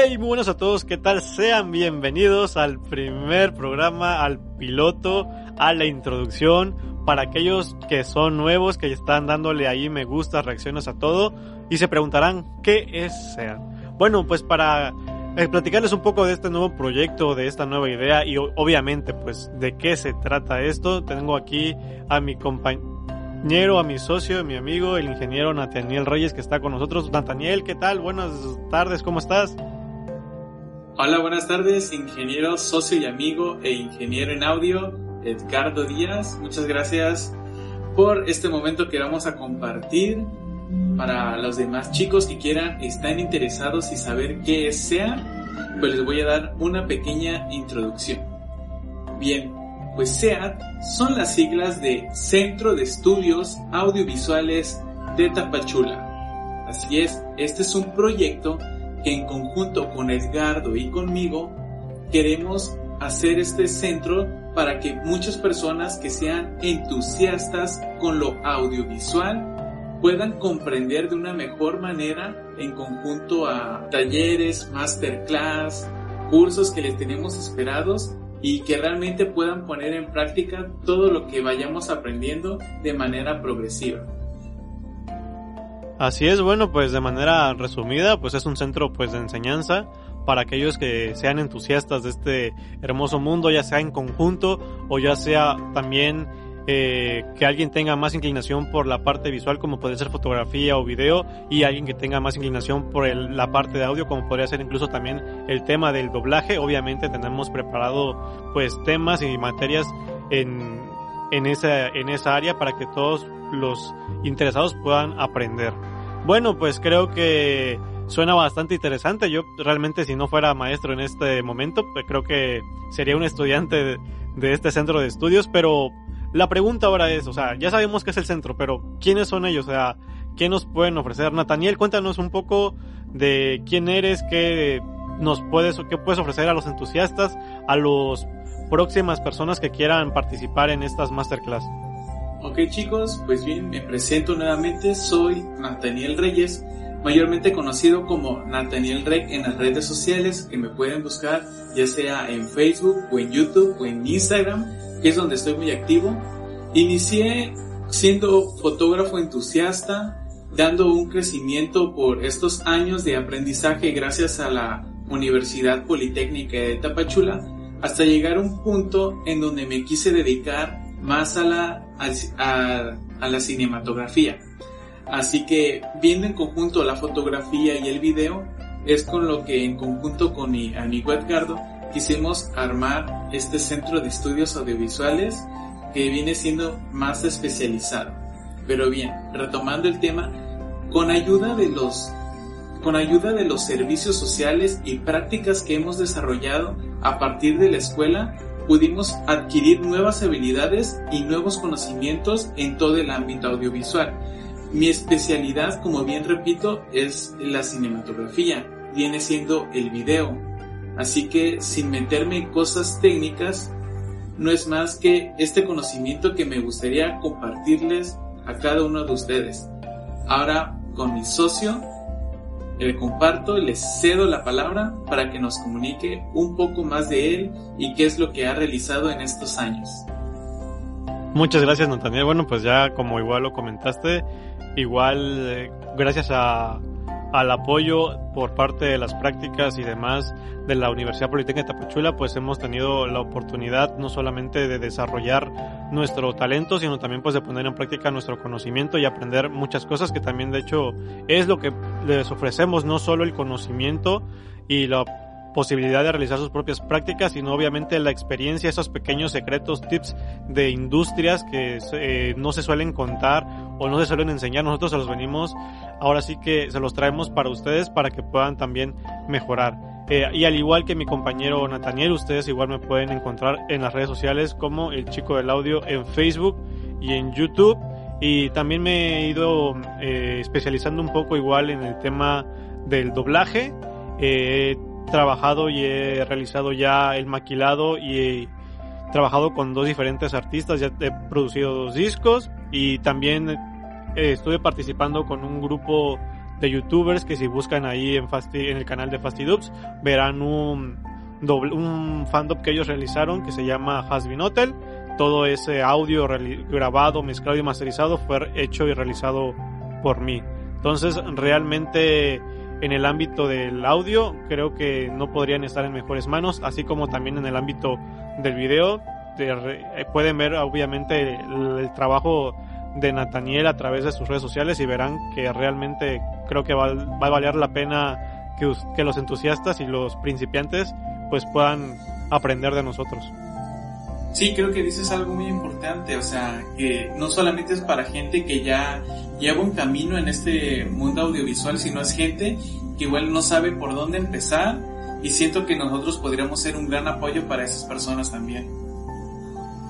Hey, muy buenos a todos, ¿qué tal? Sean bienvenidos al primer programa, al piloto, a la introducción. Para aquellos que son nuevos, que están dándole ahí me gusta, reacciones a todo y se preguntarán, ¿qué es SEAT? Bueno, pues para eh, platicarles un poco de este nuevo proyecto, de esta nueva idea y obviamente pues de qué se trata esto, tengo aquí a mi compañero, a mi socio, a mi amigo, el ingeniero Nathaniel Reyes que está con nosotros. Nathaniel, ¿qué tal? Buenas tardes, ¿cómo estás? Hola, buenas tardes, ingeniero, socio y amigo e ingeniero en audio, Edgardo Díaz. Muchas gracias por este momento que vamos a compartir para los demás chicos que quieran, están interesados y saber qué es SEA, pues les voy a dar una pequeña introducción. Bien, pues SEAT son las siglas de Centro de Estudios Audiovisuales de Tapachula. Así es, este es un proyecto que en conjunto con Edgardo y conmigo queremos hacer este centro para que muchas personas que sean entusiastas con lo audiovisual puedan comprender de una mejor manera en conjunto a talleres, masterclass, cursos que les tenemos esperados y que realmente puedan poner en práctica todo lo que vayamos aprendiendo de manera progresiva. Así es, bueno, pues de manera resumida, pues es un centro pues de enseñanza para aquellos que sean entusiastas de este hermoso mundo, ya sea en conjunto o ya sea también eh, que alguien tenga más inclinación por la parte visual como puede ser fotografía o video y alguien que tenga más inclinación por la parte de audio como podría ser incluso también el tema del doblaje. Obviamente tenemos preparado pues temas y materias en, en, esa, en esa área para que todos los interesados puedan aprender. Bueno, pues creo que suena bastante interesante. Yo realmente si no fuera maestro en este momento, pues creo que sería un estudiante de, este centro de estudios, pero la pregunta ahora es, o sea, ya sabemos que es el centro, pero ¿quiénes son ellos? O sea, ¿qué nos pueden ofrecer? Nathaniel, cuéntanos un poco de quién eres, qué nos puedes, qué puedes ofrecer a los entusiastas, a las próximas personas que quieran participar en estas masterclass. Ok chicos, pues bien, me presento nuevamente, soy Nathaniel Reyes, mayormente conocido como Nathaniel Rey en las redes sociales que me pueden buscar ya sea en Facebook o en YouTube o en Instagram, que es donde estoy muy activo. Inicié siendo fotógrafo entusiasta, dando un crecimiento por estos años de aprendizaje gracias a la Universidad Politécnica de Tapachula, hasta llegar a un punto en donde me quise dedicar más a la, a, la cinematografía. Así que viendo en conjunto la fotografía y el video, es con lo que en conjunto con mi amigo Edgardo quisimos armar este centro de estudios audiovisuales que viene siendo más especializado. Pero bien, retomando el tema, con ayuda de los con ayuda de los servicios sociales y prácticas que hemos desarrollado a partir de la escuela, pudimos adquirir nuevas habilidades y nuevos conocimientos en todo el ámbito audiovisual. Mi especialidad, como bien repito, es la cinematografía, viene siendo el video. Así que sin meterme en cosas técnicas, no es más que este conocimiento que me gustaría compartirles a cada uno de ustedes. Ahora con mi socio le comparto, le cedo la palabra para que nos comunique un poco más de él y qué es lo que ha realizado en estos años. Muchas gracias, Nathaniel. Bueno, pues ya como igual lo comentaste, igual eh, gracias a al apoyo por parte de las prácticas y demás de la Universidad Politécnica de Tapachula, pues hemos tenido la oportunidad no solamente de desarrollar nuestro talento, sino también pues de poner en práctica nuestro conocimiento y aprender muchas cosas que también de hecho es lo que les ofrecemos, no solo el conocimiento y la posibilidad de realizar sus propias prácticas, sino obviamente la experiencia, esos pequeños secretos, tips de industrias que eh, no se suelen contar o no se suelen enseñar. Nosotros se los venimos, ahora sí que se los traemos para ustedes para que puedan también mejorar. Eh, y al igual que mi compañero Nathaniel, ustedes igual me pueden encontrar en las redes sociales como el chico del audio en Facebook y en YouTube. Y también me he ido eh, especializando un poco igual en el tema del doblaje. Eh, trabajado y he realizado ya el maquilado y he trabajado con dos diferentes artistas, ya he producido dos discos y también eh, estuve participando con un grupo de youtubers que si buscan ahí en, en el canal de Fastidubs verán un, doble, un fandom que ellos realizaron que se llama Hasbin Hotel. Todo ese audio grabado, mezclado y masterizado fue hecho y realizado por mí. Entonces realmente en el ámbito del audio creo que no podrían estar en mejores manos, así como también en el ámbito del video. Eh, pueden ver obviamente el trabajo de Nathaniel a través de sus redes sociales y verán que realmente creo que va, a valer la pena que, que los entusiastas y los principiantes pues puedan aprender de nosotros. Sí, creo que dices algo muy importante, o sea, que no solamente es para gente que ya lleva un camino en este mundo audiovisual, sino es gente que igual no sabe por dónde empezar y siento que nosotros podríamos ser un gran apoyo para esas personas también.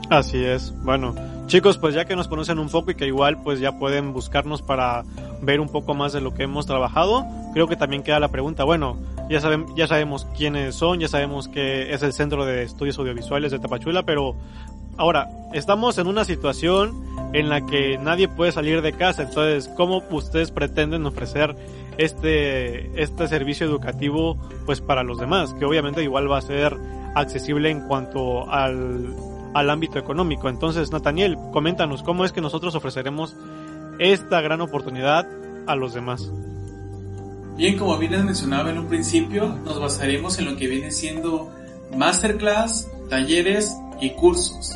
Así es, bueno, Chicos, pues ya que nos conocen un poco y que igual pues ya pueden buscarnos para ver un poco más de lo que hemos trabajado, creo que también queda la pregunta, bueno, ya, saben, ya sabemos quiénes son, ya sabemos que es el Centro de Estudios Audiovisuales de Tapachula, pero ahora, estamos en una situación en la que nadie puede salir de casa, entonces, ¿cómo ustedes pretenden ofrecer este, este servicio educativo pues para los demás? Que obviamente igual va a ser accesible en cuanto al al ámbito económico. Entonces, Nathaniel, coméntanos cómo es que nosotros ofreceremos esta gran oportunidad a los demás. Bien, como bien les mencionaba en un principio, nos basaremos en lo que viene siendo masterclass, talleres y cursos.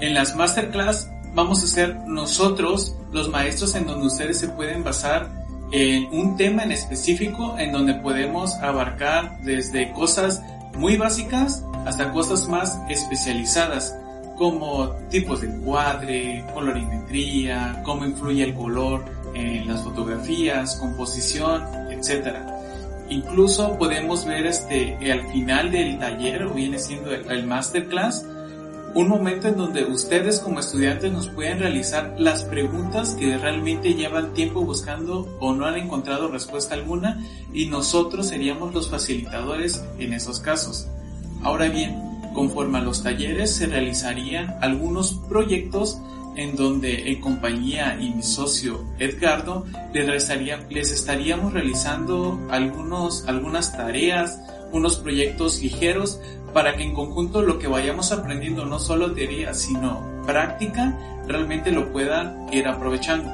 En las masterclass vamos a ser nosotros los maestros en donde ustedes se pueden basar en un tema en específico en donde podemos abarcar desde cosas muy básicas hasta cosas más especializadas como tipos de encuadre, colorimetría, cómo influye el color en las fotografías, composición, etc. Incluso podemos ver este al final del taller o viene siendo el, el masterclass un momento en donde ustedes como estudiantes nos pueden realizar las preguntas que realmente llevan tiempo buscando o no han encontrado respuesta alguna y nosotros seríamos los facilitadores en esos casos. Ahora bien, conforme a los talleres se realizarían algunos proyectos en donde en compañía y mi socio Edgardo les, les estaríamos realizando algunos, algunas tareas, unos proyectos ligeros para que en conjunto lo que vayamos aprendiendo no solo teoría sino práctica realmente lo puedan ir aprovechando.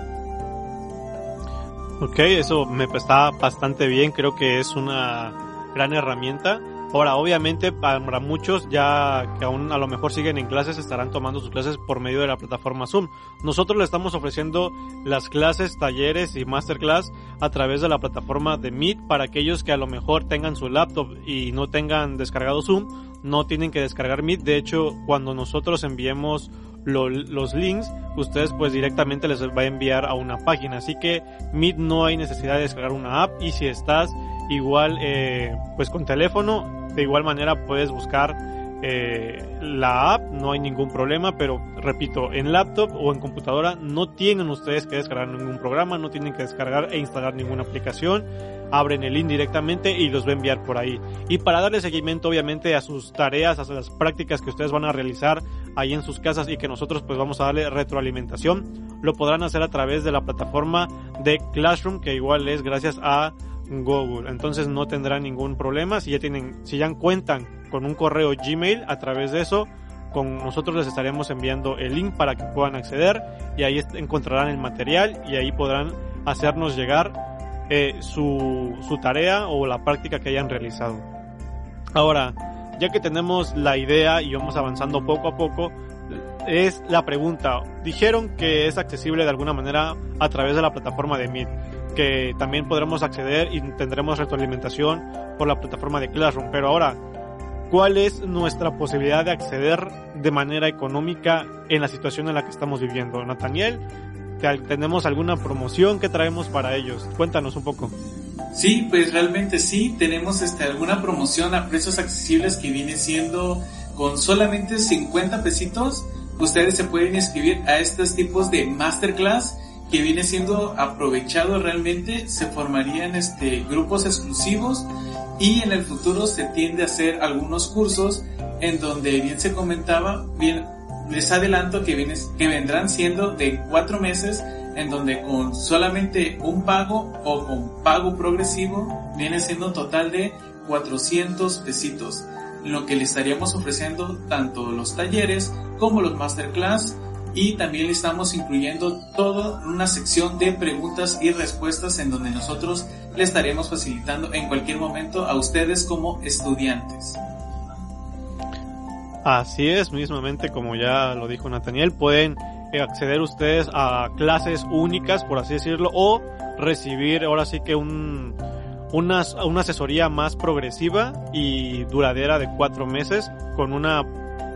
Ok, eso me está bastante bien, creo que es una gran herramienta Ahora, obviamente, para muchos ya que aún a lo mejor siguen en clases, estarán tomando sus clases por medio de la plataforma Zoom. Nosotros le estamos ofreciendo las clases, talleres y masterclass a través de la plataforma de Meet para aquellos que a lo mejor tengan su laptop y no tengan descargado Zoom, no tienen que descargar Meet. De hecho, cuando nosotros enviemos los links, ustedes pues directamente les va a enviar a una página. Así que Meet no hay necesidad de descargar una app y si estás igual eh, pues con teléfono de igual manera puedes buscar eh, la app, no hay ningún problema, pero repito, en laptop o en computadora no tienen ustedes que descargar ningún programa, no tienen que descargar e instalar ninguna aplicación, abren el link directamente y los va a enviar por ahí. Y para darle seguimiento obviamente a sus tareas, a las prácticas que ustedes van a realizar ahí en sus casas y que nosotros pues vamos a darle retroalimentación, lo podrán hacer a través de la plataforma de Classroom que igual es gracias a Google. Entonces no tendrán ningún problema. Si ya tienen, si ya cuentan con un correo Gmail, a través de eso, con nosotros les estaremos enviando el link para que puedan acceder y ahí encontrarán el material y ahí podrán hacernos llegar eh, su, su tarea o la práctica que hayan realizado. Ahora, ya que tenemos la idea y vamos avanzando poco a poco, es la pregunta. Dijeron que es accesible de alguna manera a través de la plataforma de Meet también podremos acceder y tendremos retroalimentación por la plataforma de Classroom. Pero ahora, ¿cuál es nuestra posibilidad de acceder de manera económica en la situación en la que estamos viviendo? Nathaniel, ¿tenemos alguna promoción que traemos para ellos? Cuéntanos un poco. Sí, pues realmente sí, tenemos este, alguna promoción a precios accesibles que viene siendo con solamente 50 pesitos. Ustedes se pueden inscribir a estos tipos de masterclass que viene siendo aprovechado realmente, se formarían este, grupos exclusivos y en el futuro se tiende a hacer algunos cursos en donde bien se comentaba, bien les adelanto que, viene, que vendrán siendo de cuatro meses en donde con solamente un pago o con pago progresivo viene siendo un total de 400 pesitos, lo que le estaríamos ofreciendo tanto los talleres como los masterclass y también le estamos incluyendo toda una sección de preguntas y respuestas en donde nosotros le estaremos facilitando en cualquier momento a ustedes como estudiantes. Así es, mismamente como ya lo dijo Nathaniel, pueden acceder ustedes a clases únicas, por así decirlo, o recibir ahora sí que un, una, una asesoría más progresiva y duradera de cuatro meses con una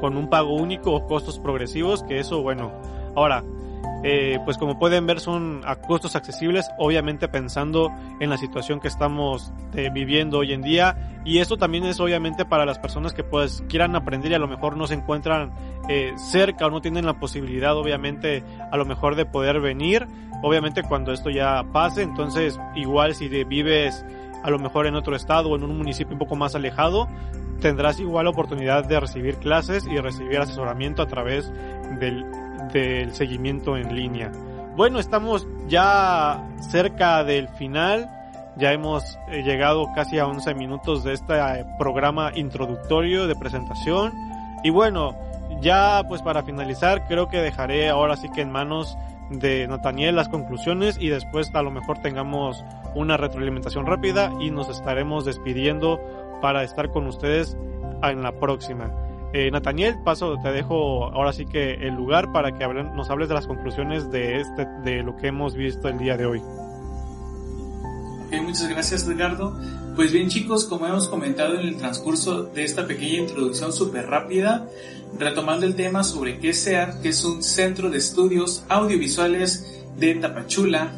con un pago único o costos progresivos, que eso, bueno, ahora, eh, pues como pueden ver son a costos accesibles, obviamente pensando en la situación que estamos eh, viviendo hoy en día. Y esto también es obviamente para las personas que pues quieran aprender y a lo mejor no se encuentran eh, cerca o no tienen la posibilidad obviamente a lo mejor de poder venir, obviamente cuando esto ya pase, entonces igual si vives a lo mejor en otro estado o en un municipio un poco más alejado, tendrás igual oportunidad de recibir clases y recibir asesoramiento a través del, del seguimiento en línea. Bueno, estamos ya cerca del final. Ya hemos eh, llegado casi a 11 minutos de este eh, programa introductorio de presentación. Y bueno, ya pues para finalizar, creo que dejaré ahora sí que en manos de Nathaniel las conclusiones y después a lo mejor tengamos una retroalimentación rápida y nos estaremos despidiendo para estar con ustedes en la próxima. Eh, Nathaniel, paso, te dejo ahora sí que el lugar para que nos hables de las conclusiones de este, de lo que hemos visto el día de hoy. muchas gracias, Ricardo. Pues bien, chicos, como hemos comentado en el transcurso de esta pequeña introducción súper rápida, retomando el tema sobre qué SEAT, que es un centro de estudios audiovisuales de Tapachula,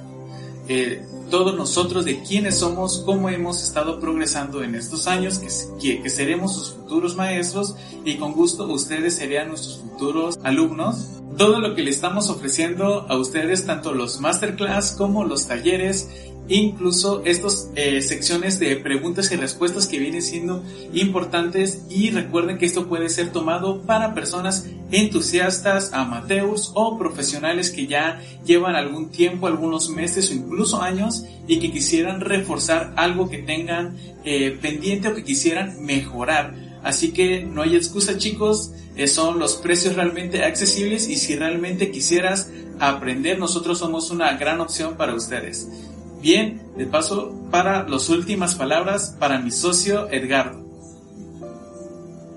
eh, todos nosotros de quiénes somos, cómo hemos estado progresando en estos años, que, que, seremos sus futuros maestros y con gusto ustedes serían nuestros futuros alumnos. Todo lo que le estamos ofreciendo a ustedes, tanto los masterclass como los talleres, incluso estas eh, secciones de preguntas y respuestas que vienen siendo importantes y recuerden que esto puede ser tomado para personas entusiastas, amateurs o profesionales que ya llevan algún tiempo, algunos meses o incluso años y que quisieran reforzar algo que tengan eh, pendiente o que quisieran mejorar. Así que no hay excusa chicos, eh, son los precios realmente accesibles y si realmente quisieras aprender, nosotros somos una gran opción para ustedes. Bien, de paso para las últimas palabras para mi socio Edgardo.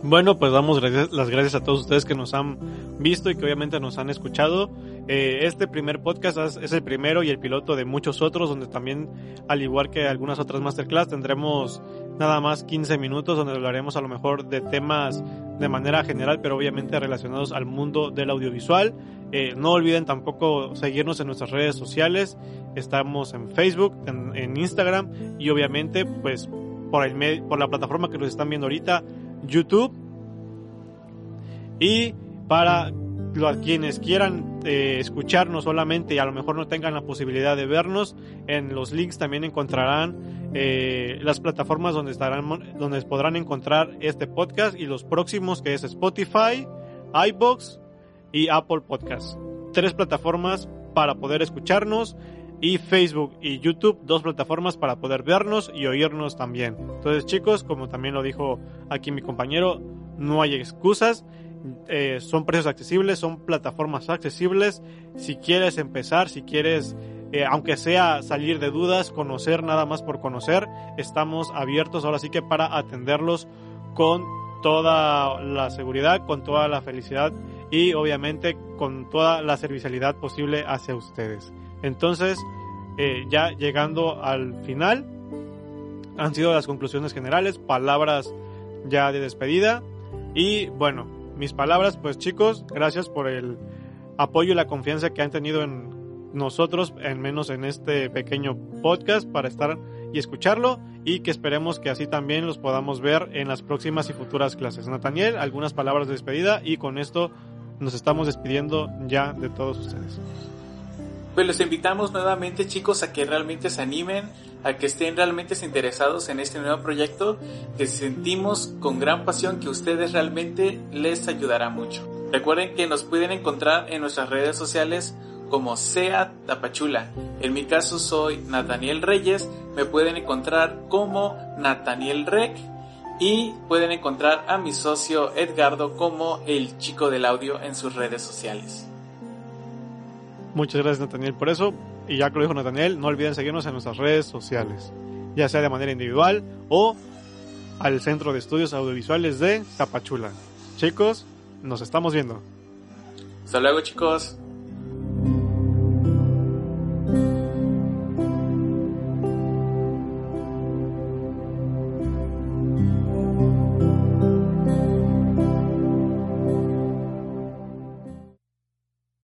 Bueno, pues damos las gracias a todos ustedes que nos han visto y que obviamente nos han escuchado. Eh, este primer podcast es, el primero y el piloto de muchos otros, donde también, al igual que algunas otras masterclass, tendremos nada más 15 minutos donde hablaremos a lo mejor de temas de manera general, pero obviamente relacionados al mundo del audiovisual. Eh, no olviden tampoco seguirnos en nuestras redes sociales. Estamos en Facebook, en, en Instagram y obviamente pues por, el, por la plataforma que nos están viendo ahorita YouTube. Y para quienes quieran eh, escucharnos solamente y a lo mejor no tengan la posibilidad de vernos, en los links también encontrarán eh, las plataformas donde estarán, donde podrán encontrar este podcast y los próximos que es Spotify, iBox y Apple Podcast. Tres plataformas para poder escucharnos y Facebook y YouTube, dos plataformas para poder vernos y oírnos también. Entonces chicos, como también lo dijo aquí mi compañero, no hay excusas, eh, son precios accesibles, son plataformas accesibles. Si quieres empezar, si quieres, eh, aunque sea salir de dudas, conocer nada más por conocer, estamos abiertos ahora sí que para atenderlos con toda la seguridad, con toda la felicidad y obviamente con toda la servicialidad posible hacia ustedes. Entonces, eh, ya llegando al final, han sido las conclusiones generales, palabras ya de despedida. Y bueno, mis palabras, pues chicos, gracias por el apoyo y la confianza que han tenido en nosotros, en menos en este pequeño podcast, para estar y escucharlo y que esperemos que así también los podamos ver en las próximas y futuras clases. Nathaniel, algunas palabras de despedida y con esto nos estamos despidiendo ya de todos ustedes. Pues los invitamos nuevamente chicos a que realmente se animen, a que estén realmente interesados en este nuevo proyecto, que sentimos con gran pasión que ustedes realmente les ayudará mucho. Recuerden que nos pueden encontrar en nuestras redes sociales como SEA Tapachula. En mi caso soy Nathaniel Reyes, me pueden encontrar como Nathaniel Rec y pueden encontrar a mi socio Edgardo como el chico del audio en sus redes sociales. Muchas gracias Nathaniel por eso. Y ya que lo dijo Nathaniel, no olviden seguirnos en nuestras redes sociales, ya sea de manera individual o al Centro de Estudios Audiovisuales de Tapachula. Chicos, nos estamos viendo. Hasta luego chicos.